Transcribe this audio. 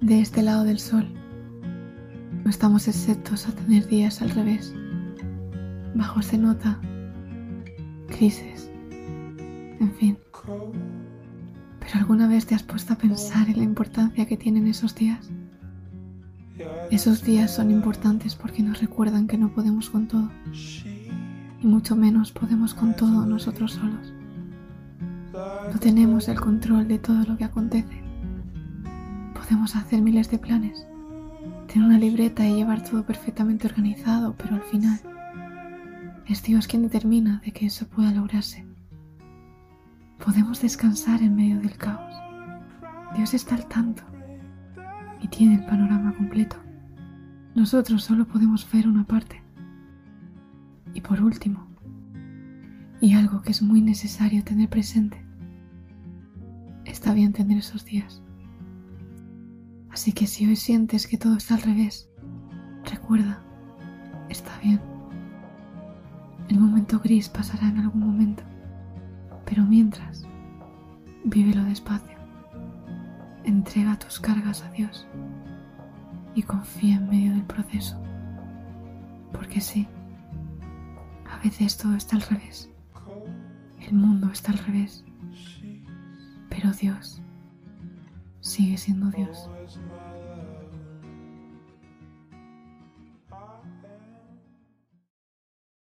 de este lado del sol. No estamos exceptos a tener días al revés. Bajo se nota crisis, en fin. ¿Pero alguna vez te has puesto a pensar en la importancia que tienen esos días? Esos días son importantes porque nos recuerdan que no podemos con todo, y mucho menos podemos con todo nosotros solos. No tenemos el control de todo lo que acontece. Podemos hacer miles de planes, tener una libreta y llevar todo perfectamente organizado, pero al final es Dios quien determina de que eso pueda lograrse. Podemos descansar en medio del caos. Dios está al tanto y tiene el panorama completo. Nosotros solo podemos ver una parte. Y por último, y algo que es muy necesario tener presente, está bien tener esos días. Así que si hoy sientes que todo está al revés, recuerda, está bien. El momento gris pasará en algún momento, pero mientras, vívelo despacio. Entrega tus cargas a Dios y confía en medio del proceso. Porque sí, a veces todo está al revés. El mundo está al revés. Pero Dios sigue siendo Dios.